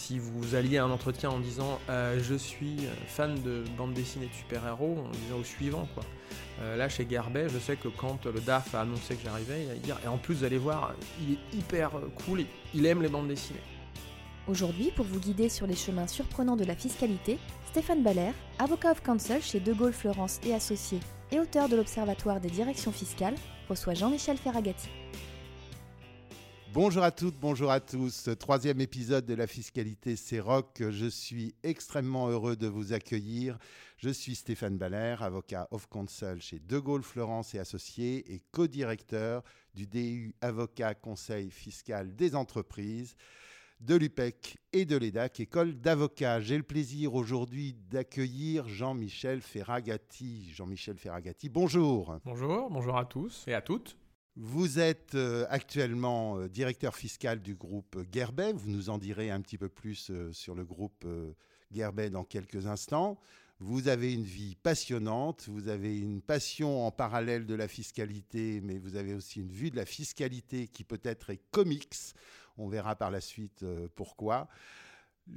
Si vous alliez à un entretien en disant euh, je suis fan de bande dessinée de super-héros, on disait au suivant quoi. Euh, là chez Garbet, je sais que quand le DAF a annoncé que j'arrivais, il allait dire et en plus vous allez voir, il est hyper cool, il aime les bandes dessinées. Aujourd'hui, pour vous guider sur les chemins surprenants de la fiscalité, Stéphane Baller, avocat of counsel chez De Gaulle Florence et Associés et auteur de l'Observatoire des directions fiscales, reçoit Jean-Michel Ferragati. Bonjour à toutes, bonjour à tous. Troisième épisode de la fiscalité, c'est Rock. Je suis extrêmement heureux de vous accueillir. Je suis Stéphane Baller, avocat of counsel chez De Gaulle Florence et Associés et co-directeur du DU Avocat Conseil fiscal des entreprises de l'UPEC et de l'EDAC, école d'avocats. J'ai le plaisir aujourd'hui d'accueillir Jean-Michel Ferragati. Jean-Michel Ferragati, bonjour. Bonjour, bonjour à tous et à toutes. Vous êtes euh, actuellement euh, directeur fiscal du groupe Gerbet. Vous nous en direz un petit peu plus euh, sur le groupe Gerbet dans quelques instants. Vous avez une vie passionnante, vous avez une passion en parallèle de la fiscalité, mais vous avez aussi une vue de la fiscalité qui peut-être est comics. On verra par la suite pourquoi.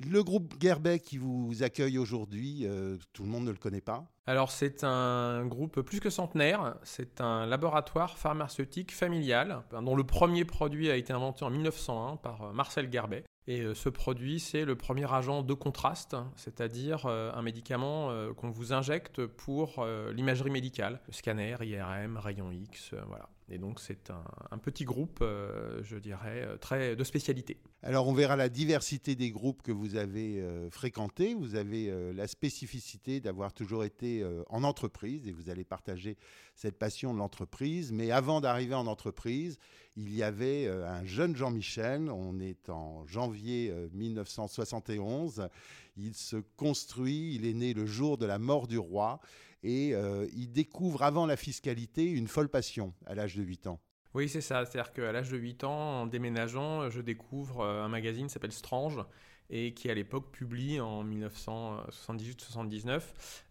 Le groupe Gerbet qui vous accueille aujourd'hui, euh, tout le monde ne le connaît pas. Alors c'est un groupe plus que centenaire, c'est un laboratoire pharmaceutique familial dont le premier produit a été inventé en 1901 par euh, Marcel Garbet. Et euh, ce produit, c'est le premier agent de contraste, c'est-à-dire un médicament qu'on vous injecte pour l'imagerie médicale, scanner, IRM, rayon X, voilà. Et donc c'est un, petit groupe, euh, je dirais, euh, très de spécialité. Alors on verra la diversité des groupes que vous avez euh, fréquentés. Vous avez la spécificité d'avoir toujours été en entreprise et vous allez partager cette passion de l'entreprise. Mais avant d'arriver en entreprise, il y avait un jeune Jean-Michel. On est en janvier euh, 1971. Il se construit, il est né le jour de la mort du roi et euh, il découvre avant la fiscalité une folle passion à l'âge de 8 ans. Oui, c'est ça. C'est-à-dire qu'à l'âge de 8 ans, en déménageant, je découvre euh, un magazine qui s'appelle Strange et qui à l'époque publie en 1978-79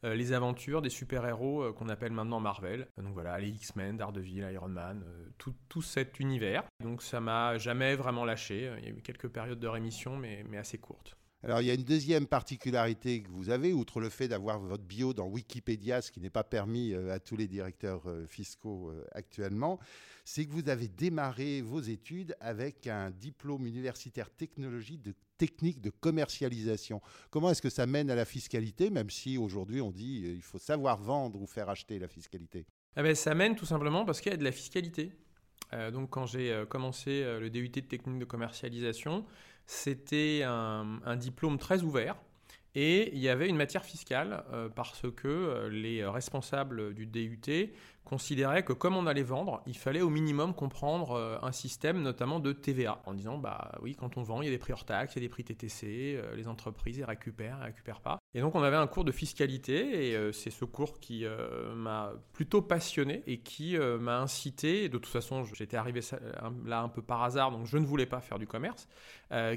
euh, les aventures des super-héros euh, qu'on appelle maintenant Marvel. Donc voilà, les X-Men, Daredevil, Iron Man, euh, tout, cet univers. Donc ça m'a jamais vraiment lâché. Il y a eu quelques périodes de rémission, mais assez courtes. Alors, il y a une deuxième particularité que vous avez, outre le fait d'avoir votre bio dans Wikipédia, ce qui n'est pas permis euh, à tous les directeurs euh, fiscaux euh, actuellement, c'est que vous avez démarré vos études avec un diplôme universitaire technologie de technique de commercialisation. Comment est-ce que ça mène à la fiscalité, même si aujourd'hui on dit il faut savoir vendre ou faire acheter la fiscalité? Ben, ça mène tout simplement parce qu'il y a de la fiscalité. Donc quand j'ai commencé le DUT de technique de commercialisation, c'était un, diplôme très ouvert. Et il y avait une matière fiscale euh, parce que euh, les responsables du DUT considéraient que comme on allait vendre, il fallait au minimum comprendre euh, un système notamment de TVA en disant bah oui quand on vend il y a des prix hors taxes, il y a des prix TTC, euh, les entreprises ils récupèrent, ils récupèrent pas. Et donc on avait un cours de fiscalité et euh, c'est ce cours qui m'a plutôt passionné et qui m'a incité, de toute façon j'étais arrivé là un peu par hasard donc je ne voulais pas faire du commerce,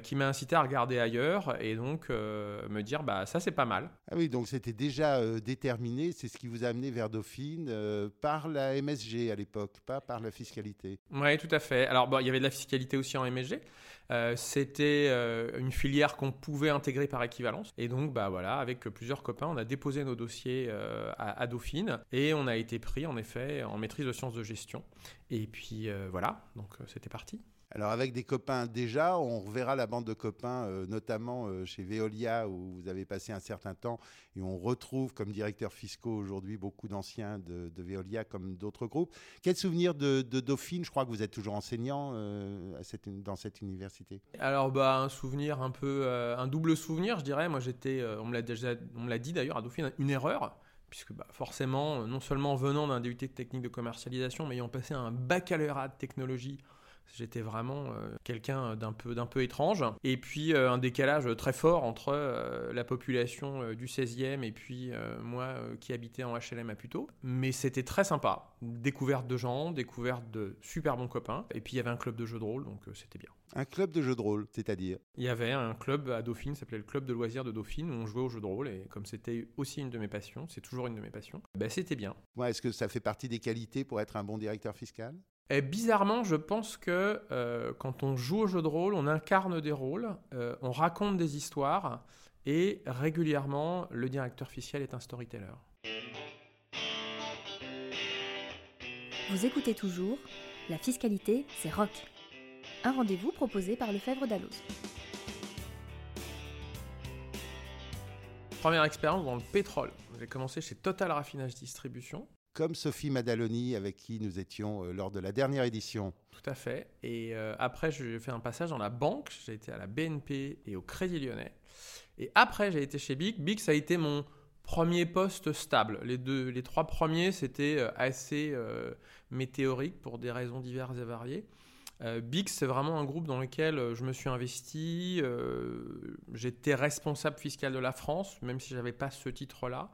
qui m'a incité à regarder ailleurs et donc me dire bah ça c'est pas mal. Ah oui, donc c'était déjà déterminé, c'est ce qui vous a amené vers Dauphine euh, par la MSG à l'époque, pas par la fiscalité. Oui, tout à fait. Alors, bon, il y avait de la fiscalité aussi en MSG. Euh, C'était euh, une filière qu'on pouvait intégrer par équivalence. Et donc, bah voilà, avec plusieurs copains, on a déposé nos dossiers euh, à, à Dauphine et on a été pris, en effet, en maîtrise de sciences de gestion. Et puis, voilà, donc c'était parti. Alors avec des copains déjà, on reverra la bande de copains, euh, notamment euh, chez Veolia où vous avez passé un certain temps et on retrouve comme directeur fiscaux aujourd'hui beaucoup d'anciens de, Veolia comme d'autres groupes. Quel souvenir de, Dauphine? Je crois que vous êtes toujours enseignant euh, dans cette université. Alors, bah, un souvenir un peu, un double souvenir, je dirais. Moi, j'étais, on me l'a déjà, on me l'a dit d'ailleurs à Dauphine, une erreur. Puisque bah, forcément, non seulement venant d'un DUT de technique de commercialisation, mais ayant passé un baccalauréat de technologie, J'étais vraiment quelqu'un d'un peu, d'un peu étrange. Et puis un décalage très fort entre la population du 16e et puis moi qui habitais en HLM à Puteaux. Mais c'était très sympa. Découverte de gens, découverte de super bons copains. Et puis il y avait un club de jeux de rôle, donc c'était bien. Un club de jeux de rôle, c'est-à-dire? Il y avait un club à Dauphine, s'appelait le club de loisirs de Dauphine, où on jouait aux jeux de rôle. Et comme c'était aussi une de mes passions, c'est toujours une de mes passions, ben c'était bien. Ouais, Est-ce que ça fait partie des qualités pour être un bon directeur fiscal? Et bizarrement, je pense que euh, quand on joue au jeu de rôle, on incarne des rôles, euh, on raconte des histoires, et régulièrement, le directeur fiscal est un storyteller. Vous écoutez toujours La fiscalité, c'est rock. Un rendez-vous proposé par Lefebvre Dalloz. Première expérience dans le pétrole. J'ai commencé chez Total Raffinage Distribution comme Sophie Madaloni avec qui nous étions euh, lors de la dernière édition. Tout à fait. Et euh, après, j'ai fait un passage dans la banque. J'ai été à la BNP et au Crédit Lyonnais. Et après, j'ai été chez BIC. BIC, ça a été mon premier poste stable. Les, deux, les trois premiers, c'était euh, assez météorique pour des raisons diverses et variées. BIC, c'est vraiment un groupe dans lequel je me suis investi. J'étais responsable fiscal de la France, même si je n'avais pas ce titre-là.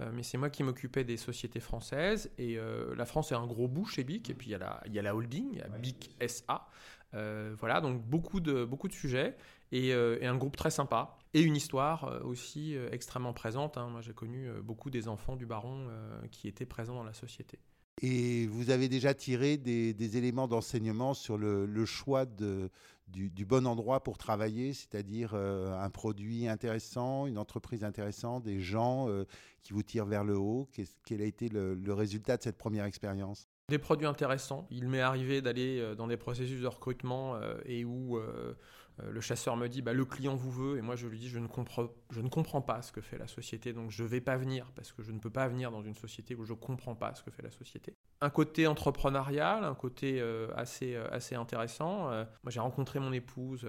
Euh, mais c'est moi qui m'occupais des sociétés françaises. Et euh, la France est un gros bout chez BIC. Et puis il y a la, il y a la holding, il y a BIC SA. Euh, voilà, donc beaucoup de, beaucoup de sujets et, un groupe très sympa. Et une histoire aussi extrêmement présente. Hein. Moi, j'ai connu beaucoup des enfants du baron qui étaient présents dans la société. Et vous avez déjà tiré des, éléments d'enseignement sur le choix de, du, bon endroit pour travailler, c'est-à-dire euh, un produit intéressant, une entreprise intéressante, des gens euh, qui vous tirent vers le haut. quel a été le résultat de cette première expérience? Des produits intéressants. Il m'est arrivé d'aller euh, dans des processus de recrutement et où le chasseur me dit bah, le client vous veut. Et moi je lui dis je ne, comprends, pas ce que fait la société. Donc je ne vais pas venir parce que je ne peux pas venir dans une société où je ne comprends pas ce que fait la société. Un côté entrepreneurial, un côté euh, assez, euh, assez intéressant. moi j'ai rencontré mon épouse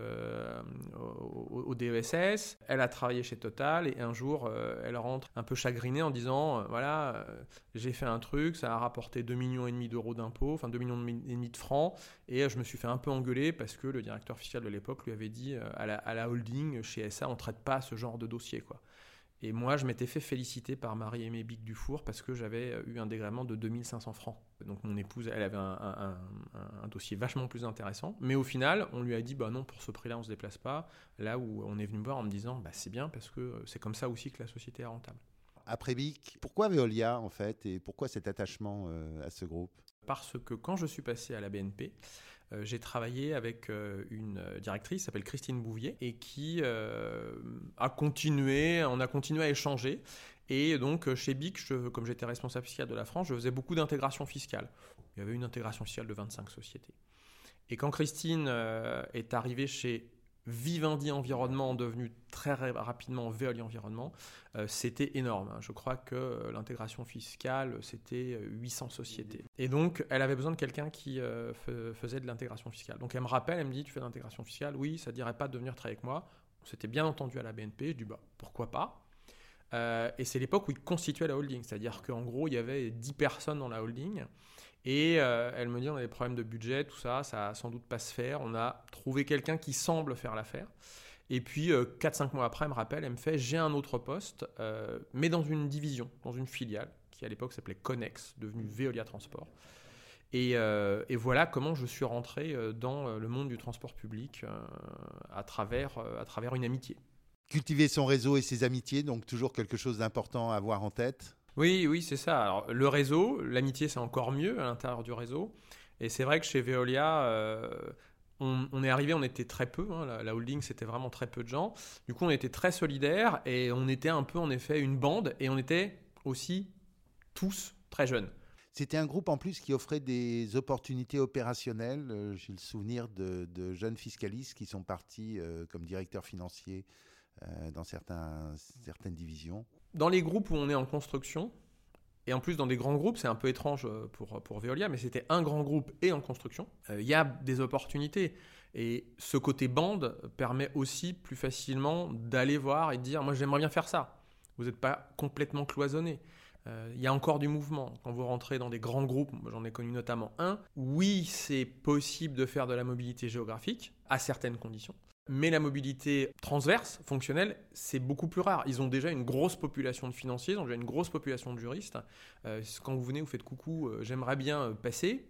au, au, DESS, elle a travaillé chez Total. Et un jour elle rentre un peu chagrinée en disant voilà j'ai fait un truc, ça a rapporté 2 millions et demi d'euros d'impôts, enfin 2 millions et demi de francs. Et je me suis fait un peu engueuler parce que le directeur fiscal de l'époque lui avait dit euh, à la, holding, chez SA, on traite pas ce genre de dossier. Quoi. Et moi, je m'étais fait féliciter par Marie-Aimée Bic Dufour parce que j'avais euh, eu un dégrèvement de 2500 francs. Donc mon épouse, elle avait un, dossier vachement plus intéressant. Mais au final, on lui a dit, bah non, pour ce prix-là, on ne se déplace pas. Là où on est venu me voir en me disant, bah c'est bien parce que euh, c'est comme ça aussi que la société est rentable. Après Bic, pourquoi Veolia en fait et pourquoi cet attachement à ce groupe? Parce que quand je suis passé à la BNP, euh, j'ai travaillé avec euh, une directrice qui s'appelle Christine Bouvier et qui euh, a continué, on a continué à échanger. Et donc chez BIC, comme j'étais responsable fiscal de la France, je faisais beaucoup d'intégration fiscale. Il y avait une intégration fiscale de 25 sociétés. Et quand Christine est arrivée chez Vivendi Environnement devenu très rapidement Veolia Environnement, euh, c'était énorme. Hein. Je crois que euh, l'intégration fiscale, c'était 800 euh, sociétés. Et donc, elle avait besoin de quelqu'un qui faisait de l'intégration fiscale. Donc, elle me rappelle, elle me dit, tu fais de l'intégration fiscale? Oui, ça ne dirait pas de venir travailler avec moi. On s'était bien entendu à la BNP. Je dis, bah, pourquoi pas? Et c'est l'époque où il constituait la holding, c'est-à-dire qu'en gros, il y avait 10 personnes dans la holding. Et euh, elle me dit on a des problèmes de budget, tout ça, ça va sans doute pas se faire. On a trouvé quelqu'un qui semble faire l'affaire. Et puis, 4-5 euh, mois après, elle me rappelle, elle me fait j'ai un autre poste, euh, mais dans une division, dans une filiale, qui à l'époque s'appelait Connex, devenue Veolia Transport. Et, et, voilà comment je suis rentré dans le monde du transport public à, travers, à travers une amitié. Cultiver son réseau et ses amitiés, donc toujours quelque chose d'important à avoir en tête oui, oui, c'est ça. Le réseau, l'amitié, c'est encore mieux à l'intérieur du réseau. Et c'est vrai que chez Veolia, euh, on, est arrivé, on était très peu. Hein, la, holding, c'était vraiment très peu de gens. Du coup, on était très solidaires et on était un peu, en effet, une bande. Et on était aussi tous très jeunes. C'était un groupe en plus qui offrait des opportunités opérationnelles. Euh, j'ai le souvenir de, jeunes fiscalistes qui sont partis euh, comme directeurs financiers dans certaines divisions dans les groupes où on est en construction, et en plus dans des grands groupes, c'est un peu étrange euh, pour, pour Veolia, mais c'était un grand groupe et en construction, euh, il y a des opportunités. Et ce côté bande permet aussi plus facilement d'aller voir et de dire, moi j'aimerais bien faire ça. Vous n'êtes pas complètement cloisonné. Euh, il y a encore du mouvement. Quand vous rentrez dans des grands groupes, j'en ai connu notamment un, oui, c'est possible de faire de la mobilité géographique, à certaines conditions. Mais la mobilité transverse, fonctionnelle, c'est beaucoup plus rare. Ils ont déjà une grosse population de financiers, ils ont déjà une grosse population de juristes. Euh, quand vous venez, vous faites coucou, euh, j'aimerais bien passer,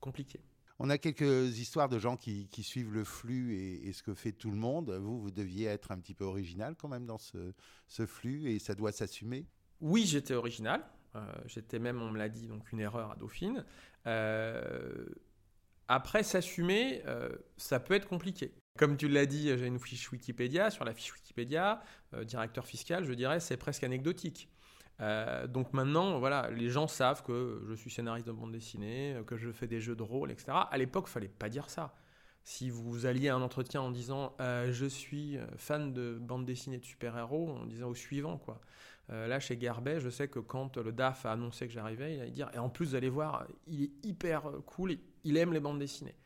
compliqué. On a quelques histoires de gens qui, suivent le flux et, ce que fait tout le monde. Vous, vous deviez être un petit peu original quand même dans ce flux et ça doit s'assumer oui, j'étais original. Euh, j'étais même, on me l'a dit, donc une erreur à Dauphine. Euh, après, s'assumer, euh, ça peut être compliqué. Comme tu l'as dit, j'ai une fiche Wikipédia. Sur la fiche Wikipédia, directeur fiscal, je dirais, c'est presque anecdotique. donc maintenant, voilà, les gens savent que je suis scénariste de bande dessinée, que je fais des jeux de rôle, etc. À l'époque, il fallait pas dire ça. Si vous alliez à un entretien en disant je suis fan de bande dessinée de super-héros, on disait au suivant, quoi. Euh, là, chez Garbet, je sais que quand le DAF a annoncé que j'arrivais, il allait dire, et en plus, vous allez voir, il est hyper cool, il aime les bandes dessinées.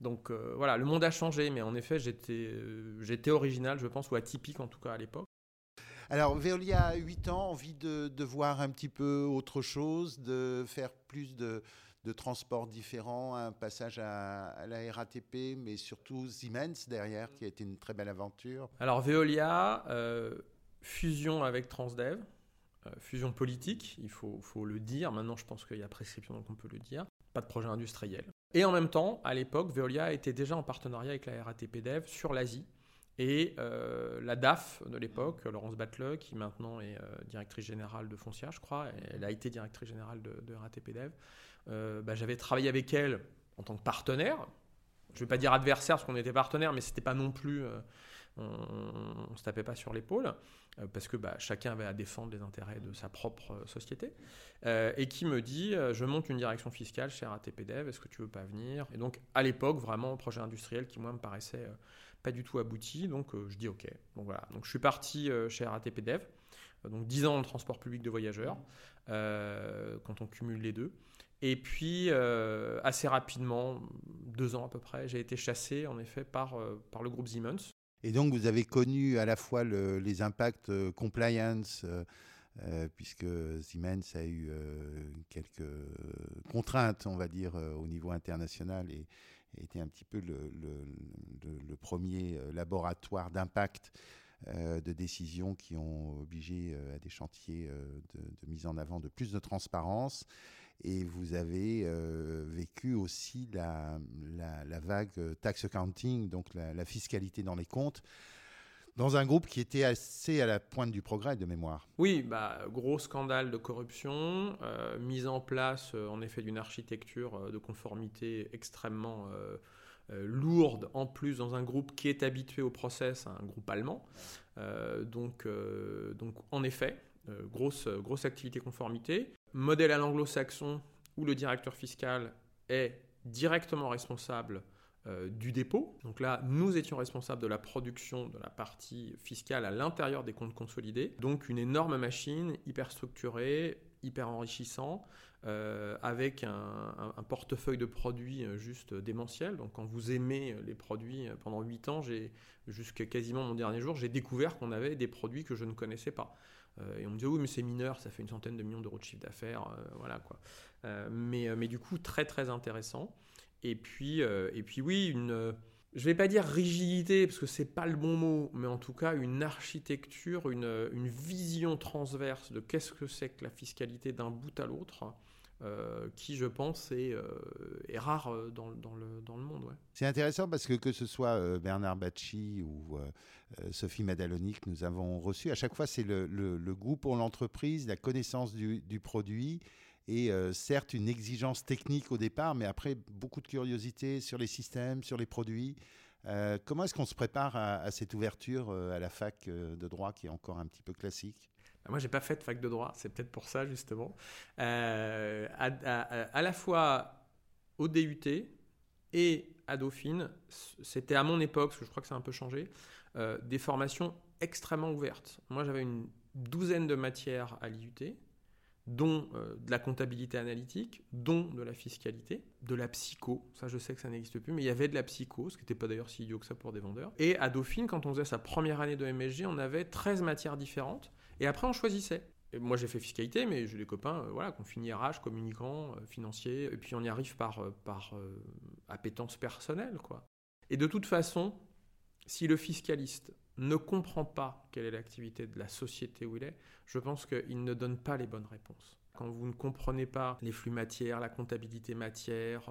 Donc euh, voilà, le monde a changé, mais en effet, euh, j'étais original, je pense, ou atypique en tout cas à l'époque. Alors, Veolia a 8 ans, envie de, voir un petit peu autre chose, de faire plus de, transports différents, un passage à, la RATP, mais surtout Siemens derrière, qui a été une très belle aventure. Alors, Veolia, fusion avec Transdev, euh, fusion politique, il faut, le dire. Maintenant, je pense qu'il y a prescription, donc on peut le dire. Pas de projet industriel. Et en même temps, à l'époque, Veolia était déjà en partenariat avec la RATP Dev sur l'Asie. Et euh, la DAF de l'époque, Laurence Batle, qui maintenant est euh, directrice générale de Foncia, je crois, elle a été directrice générale de, RATP Dev, bah, j'avais travaillé avec elle en tant que partenaire. Je ne vais pas dire adversaire parce qu'on était partenaire, mais c'était pas non plus on ne se tapait pas sur l'épaule, euh, parce que bah, chacun avait à défendre les intérêts de sa propre euh, société, euh, et qui me dit, je monte une direction fiscale chez RATPDev, est-ce que tu veux pas venir? Et donc, à l'époque, vraiment, projet industriel qui, moi, me paraissait pas du tout abouti, donc je dis OK. Donc voilà, donc je suis parti chez RATPDev, donc 10 ans en transport public de voyageurs, quand on cumule les deux. Et puis, assez rapidement, deux ans à peu près, j'ai été chassé en effet par, par le groupe Siemens, et donc, vous avez connu à la fois les impacts euh, compliance, euh, euh, puisque Siemens a eu quelques contraintes, on va dire, au niveau international et, était un petit peu le, premier laboratoire d'impact de décisions qui ont obligé à des chantiers de, mise en avant de plus de transparence et vous avez euh, vécu aussi la, vague euh, tax accounting, donc la, fiscalité dans les comptes, dans un groupe qui était assez à la pointe du progrès de mémoire. Oui, bah, gros scandale de corruption, euh, mise en place en effet d'une architecture de conformité extrêmement lourde, en plus dans un groupe qui est habitué au process, un groupe allemand. donc, donc en effet, grosse, grosse activité conformité modèle à l'anglo-saxon où le directeur fiscal est directement responsable euh, du dépôt. Donc là, nous étions responsables de la production de la partie fiscale à l'intérieur des comptes consolidés. Donc une énorme machine, hyper structurée, hyper enrichissant, euh, avec un, portefeuille de produits euh, juste démentiel. Donc quand vous aimez les produits pendant 8 ans, jusqu'à quasiment mon dernier jour, j'ai découvert qu'on avait des produits que je ne connaissais pas. Euh, et on me dit oui mais c'est mineur, ça fait une centaine de millions d'euros de chiffre d'affaires, euh, voilà quoi. Euh, mais, mais du coup très très intéressant. Et puis, et puis oui, une, je vais pas dire rigidité parce que c'est pas le bon mot, mais en tout cas une architecture, une, une vision transverse de qu'est-ce que c'est que la fiscalité d'un bout à l'autre. Qui, je pense, est, est rare dans, dans, le, monde. C'est intéressant parce que que ce soit Bernard Bacci ou euh, Sophie Madaloni que nous avons reçue. À chaque fois, c'est le, goût pour l'entreprise, la connaissance du, produit et euh, certes une exigence technique au départ, mais après beaucoup de curiosité sur les systèmes, sur les produits. Euh, comment est-ce qu'on se prépare à, cette ouverture à la fac de droit qui est encore un petit peu classique? Moi, j'ai pas fait de fac de droit, c'est peut-être pour ça justement. à, à, la fois au DUT et à Dauphine, c'était à mon époque, parce que je crois que ça a un peu changé, euh, des formations extrêmement ouvertes. Moi, j'avais une douzaine de matières à l'IUT, dont euh, de la comptabilité analytique, dont de la fiscalité, de la psycho, ça je sais que ça n'existe plus, mais il y avait de la psycho, ce qui n'était pas d'ailleurs si idiot que ça pour des vendeurs. Et à Dauphine, quand on faisait sa première année de MSG, on avait 13 matières différentes, et après on choisissait. moi, j'ai fait fiscalité, mais j'ai des copains euh, voilà, qui ont fini RH, communicants, euh, financiers, et puis on y arrive par, euh, par appétence personnelle. Quoi. Et de toute façon, si le fiscaliste ne comprend pas quelle est l'activité de la société où il est, je pense qu'il ne donne pas les bonnes réponses. Quand vous ne comprenez pas les flux matières, la comptabilité matière,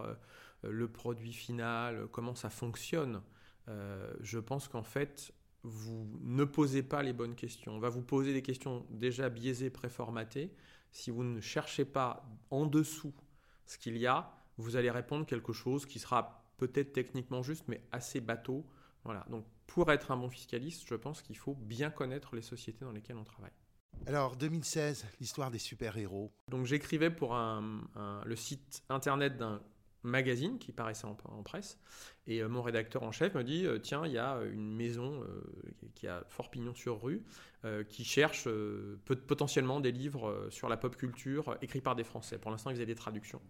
le produit final, comment ça fonctionne, je pense qu'en fait, vous ne posez pas les bonnes questions. On va vous poser des questions déjà biaisées, préformatées. Si vous ne cherchez pas en dessous ce qu'il y a, vous allez répondre quelque chose qui sera peut-être techniquement juste, mais assez bateau. Voilà. Donc, pour être un bon fiscaliste, je pense qu'il faut bien connaître les sociétés dans lesquelles on travaille. Alors, 2016, l'histoire des super-héros. Donc, j'écrivais pour le site internet d'un magazine qui paraissait en, presse. Et euh, mon rédacteur en chef me dit euh, Tiens, il y a une maison euh, qui a fort pignon sur rue qui cherche potentiellement des livres sur la pop culture écrits par des Français. Pour l'instant, ils faisaient des traductions.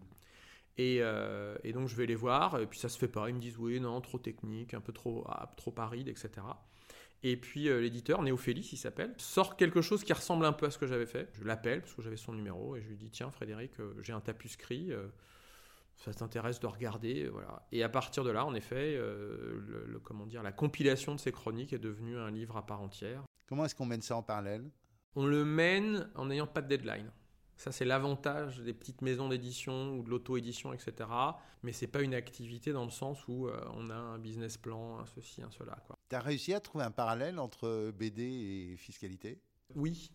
Et, donc, je vais les voir. Et puis, ça se fait pas. Ils me disent Oui, non, trop technique, un peu trop, ah, trop aride, etc. Et puis l'éditeur, Néophélis, il s'appelle, sort quelque chose qui ressemble un peu à ce que j'avais fait. Je l'appelle parce que j'avais son numéro et je lui dis Tiens, Frédéric, j'ai un tapuscrit ça t'intéresse de regarder, euh, voilà. Et à partir de là, en effet, euh, le, comment dire, la compilation de ces chroniques est devenue un livre à part entière. Comment est-ce qu'on mène ça en parallèle? On le mène en n'ayant pas de deadline. Ça, c'est l'avantage des petites maisons d'édition ou de l'auto-édition, etc. Mais c'est pas une activité dans le sens où euh, on a un business plan, un ceci, un cela. Tu as réussi à trouver un parallèle entre BD et fiscalité? Oui,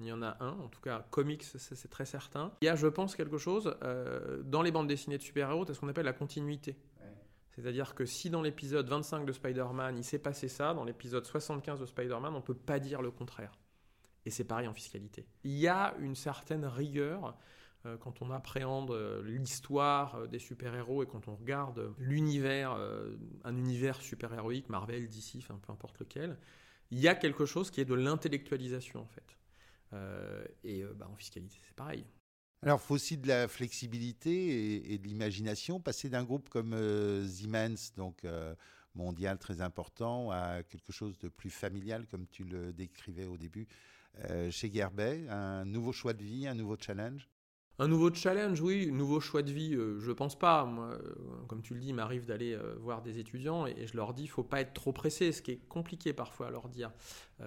il y en a un, en tout cas comics, c'est très certain. Il y a, je pense, quelque chose euh, dans les bandes dessinées de super-héros, c'est ce qu'on appelle la continuité. C'est-à-dire que si dans l'épisode 25 de Spider-Man, il s'est passé ça, dans l'épisode 75 de Spider-Man, on ne peut pas dire le contraire. Et c'est pareil en fiscalité. Il y a une certaine rigueur euh, quand on appréhende euh, l'histoire des super-héros et quand on regarde l'univers, un univers super-héroïque, Marvel, DC, enfin peu importe lequel, il y a quelque chose qui est de l'intellectualisation en fait. Euh, et euh, bah, en fiscalité, c'est pareil. Alors, il faut aussi de la flexibilité et, de l'imagination. Passer d'un groupe comme euh, Siemens, donc mondial très important, à quelque chose de plus familial, comme tu le décrivais au début, chez Gerbet, un nouveau choix de vie, un nouveau challenge? Un nouveau challenge, oui, nouveau choix de vie, euh, je pense pas. Euh, comme tu le dis, il m'arrive d'aller euh, voir des étudiants et, je leur dis, il faut pas être trop pressé, ce qui est compliqué parfois à leur dire.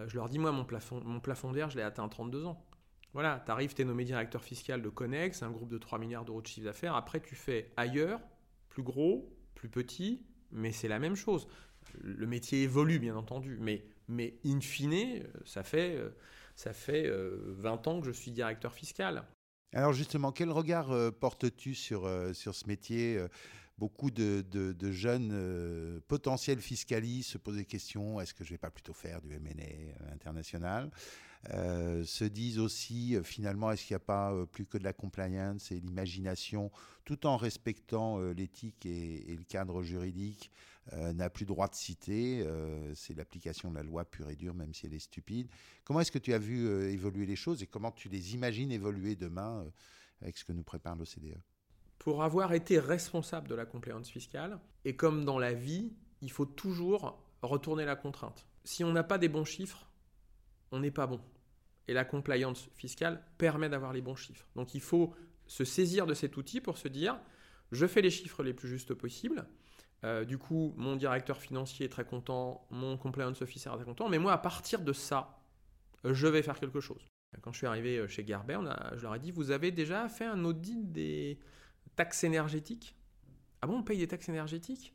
je leur dis, moi, mon plafond, mon plafond d'air, je l'ai atteint à 32 ans. Voilà, tu arrives, tu es nommé directeur fiscal de Connex, un groupe de 3 milliards d'euros de chiffre d'affaires. Après, tu fais ailleurs, plus gros, plus petit, mais c'est la même chose. Le métier évolue, bien entendu, mais, mais in fine, ça fait, ça fait 20 ans que je suis directeur fiscal. Alors justement, quel regard euh, portes-tu sur, euh, sur ce métier euh, Beaucoup de, de, jeunes potentiels fiscalistes se posent des questions, est-ce que je ne vais pas plutôt faire du M&A international? Se disent aussi finalement est-ce qu'il n'y a pas plus que de la compliance et l'imagination tout en respectant l'éthique et, le cadre juridique euh, n'a plus droit de citer. Euh, c'est l'application de la loi pure et dure, même si elle est stupide. Comment est-ce que tu as vu euh, évoluer les choses et comment tu les imagines évoluer demain avec ce que nous prépare l'OCDE Pour avoir été responsable de la compliance fiscale, et comme dans la vie, il faut toujours retourner la contrainte. Si on n'a pas des bons chiffres, on n'est pas bon. Et la compliance fiscale permet d'avoir les bons chiffres. Donc il faut se saisir de cet outil pour se dire, je fais les chiffres les plus justes possibles, euh, du coup, mon directeur financier est très content, mon compliance officer est très content, mais moi, à partir de ça, je vais faire quelque chose. Quand je suis arrivé euh, chez Gerber, je leur ai dit, vous avez déjà fait un audit des taxes énergétiques? Ah bon, on paye des taxes énergétiques?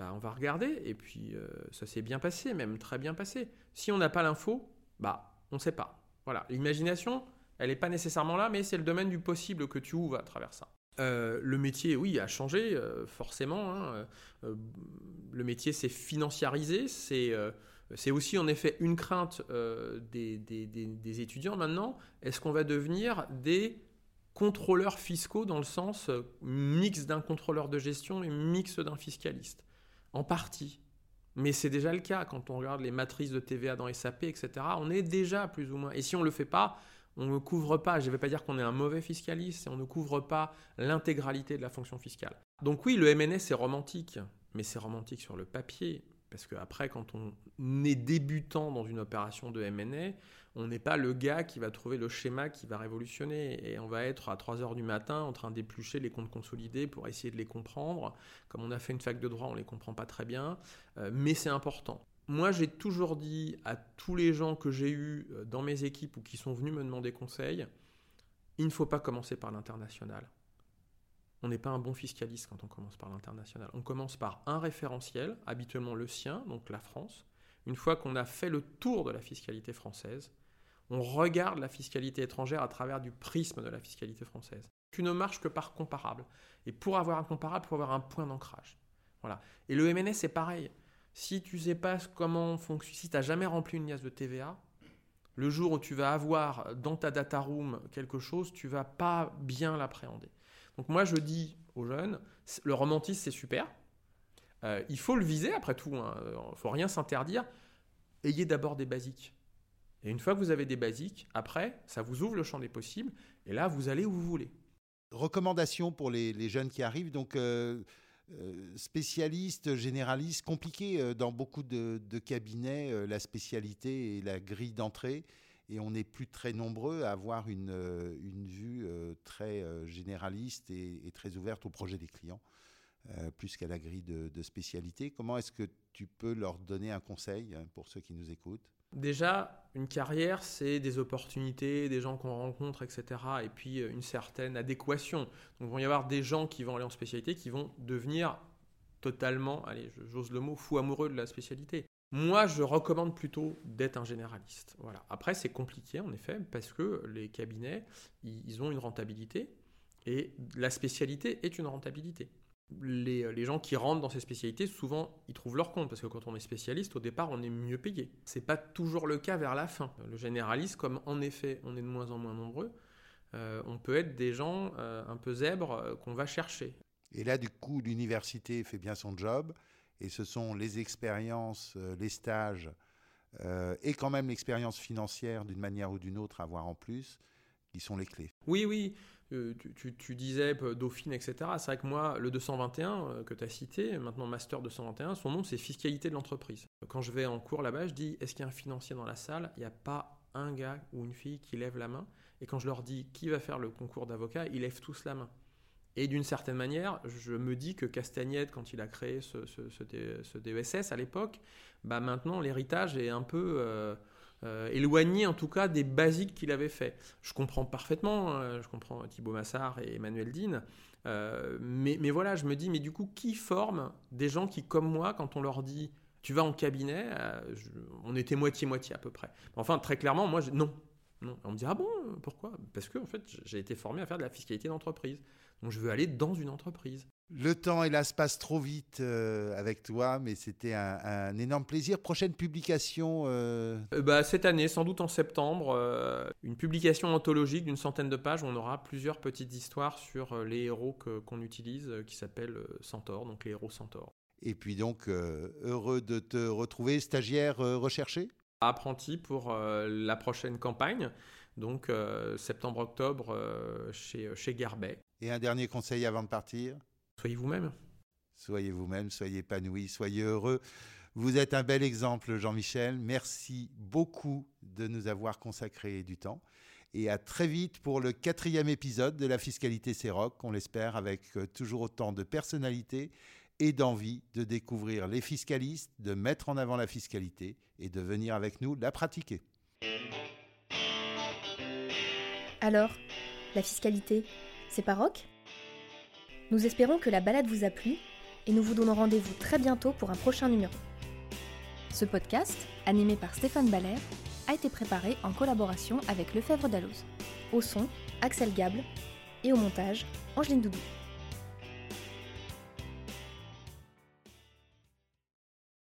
Bah, on va regarder, et puis euh, ça s'est bien passé, même très bien passé. Si on n'a pas l'info, bah, on ne sait pas. Voilà, l'imagination, elle n'est pas nécessairement là, mais c'est le domaine du possible que tu ouvres à travers ça. Euh, le métier, oui, a changé, euh, forcément. Hein. Le métier s'est financiarisé. C'est aussi, en effet, une crainte des, des, étudiants maintenant. Est-ce qu'on va devenir des contrôleurs fiscaux dans le sens mix d'un contrôleur de gestion et mix d'un fiscaliste? En partie. Mais c'est déjà le cas quand on regarde les matrices de TVA dans SAP, etc. On est déjà plus ou moins. Et si on ne le fait pas, on ne couvre pas, je ne vais pas dire qu'on est un mauvais fiscaliste, on ne couvre pas l'intégralité de la fonction fiscale. Donc oui, le MNS c'est romantique, mais c'est romantique sur le papier. Parce qu'après, quand on est débutant dans une opération de M&A, on n'est pas le gars qui va trouver le schéma qui va révolutionner. Et on va être à 3 heures du matin en train d'éplucher les comptes consolidés pour essayer de les comprendre. Comme on a fait une fac de droit, on ne les comprend pas très bien. Euh, mais c'est important. Moi, j'ai toujours dit à tous les gens que j'ai eus euh, dans mes équipes ou qui sont venus me demander conseil, il ne faut pas commencer par l'international. On n'est pas un bon fiscaliste quand on commence par l'international. On commence par un référentiel, habituellement le sien, donc la France. Une fois qu'on a fait le tour de la fiscalité française, on regarde la fiscalité étrangère à travers du prisme de la fiscalité française. Tu ne marches que par comparable. Et pour avoir un comparable, il faut avoir un point d'ancrage. Voilà. Et le MNS, c'est pareil. Si tu sais pas comment fonctionne, si tu n'as jamais rempli une liasse de TVA, le jour où tu vas avoir dans ta data room quelque chose, tu vas pas bien l'appréhender. Donc moi, je dis aux jeunes, le romantisme, c'est super. Euh, il faut le viser, après tout. Il hein. ne faut rien s'interdire. Ayez d'abord des basiques. Et une fois que vous avez des basiques, après, ça vous ouvre le champ des possibles. Et là, vous allez où vous voulez. Recommandation pour les, jeunes qui arrivent. Donc, euh, euh, spécialistes, généralistes, compliqué euh, dans beaucoup de, cabinets, la spécialité et la grille d'entrée. Et on n'est plus très nombreux à avoir une, vue très généraliste et, très ouverte au projet des clients, plus qu'à la grille de spécialité. Comment est-ce que tu peux leur donner un conseil hein, pour ceux qui nous écoutent? Déjà, une carrière, c'est des opportunités, des gens qu'on rencontre, etc. Et puis euh, une certaine adéquation. Donc il va y avoir des gens qui vont aller en spécialité qui vont devenir totalement, allez, j'ose le mot, fou amoureux de la spécialité. Moi, je recommande plutôt d'être un généraliste. Voilà. Après, c'est compliqué, en effet, parce que les cabinets, ils ont une rentabilité, et la spécialité est une rentabilité. Euh, les, gens qui rentrent dans ces spécialités, souvent, ils trouvent leur compte, parce que quand on est spécialiste, au départ, on est mieux payé. C'est pas toujours le cas vers la fin. Le généraliste, comme en effet, on est de moins en moins nombreux, euh, on peut être des gens euh, un peu zèbres qu'on va chercher. Et là, du coup, l'université fait bien son job, et ce sont les expériences, les stages, et quand même l'expérience financière, d'une manière ou d'une autre, à avoir en plus, qui sont les clés. Oui, oui. Euh, tu, disais euh, Dauphine, etc. C'est vrai que moi, le 221 euh, que tu as cité, maintenant Master 221, son nom c'est fiscalité de l'entreprise. Quand je vais en cours là-bas, je dis est-ce qu'il y a un financier dans la salle? Il n'y a pas un gars ou une fille qui lève la main. Et quand je leur dis qui va faire le concours d'avocat, ils lèvent tous la main. Et d'une certaine manière, je me dis que Castagnette, quand il a créé ce, ce, DESS à l'époque, bah maintenant l'héritage est un peu euh, éloigné en tout cas des basiques qu'il avait fait. Je comprends parfaitement, hein, je comprends Thibaut Massard et Emmanuel Dean, euh, mais, mais, voilà, je me dis, mais du coup, qui forme des gens qui, comme moi, quand on leur dit tu vas en cabinet, euh, on était moitié-moitié à peu près. Enfin, très clairement, moi, non. Non. On me dit, ah bon, pourquoi? Parce que, en fait, j'ai été formé à faire de la fiscalité d'entreprise. Donc, je veux aller dans une entreprise. Le temps, hélas, passe trop vite euh, avec toi, mais c'était un, énorme plaisir. Prochaine publication euh, euh, bah, Cette année, sans doute en septembre, une publication anthologique d'une centaine de pages où on aura plusieurs petites histoires sur les héros qu'on utilise, qui s'appellent Centaure, donc les héros Centaure. Et puis donc, heureux de te retrouver, stagiaire recherché? Apprenti pour la prochaine campagne, donc septembre-octobre chez, chez Garbet. Et un dernier conseil avant de partir? Soyez vous-même. Soyez vous-même, soyez épanoui, soyez heureux. Vous êtes un bel exemple, Jean-Michel. Merci beaucoup de nous avoir consacré du temps. Et à très vite pour le quatrième épisode de la fiscalité CEROC, on l'espère, avec euh, toujours autant de personnalité et d'envie de découvrir les fiscalistes, de mettre en avant la fiscalité et de venir avec nous la pratiquer. Alors, la fiscalité, c'est pas rock? Nous espérons que la balade vous a plu et nous vous donnons rendez-vous très bientôt pour un prochain numéro. Ce podcast, animé par Stéphane Baller, a été préparé en collaboration avec Lefebvre Dalloz. Au son, Axel Gable et au montage, Angeline Doudou.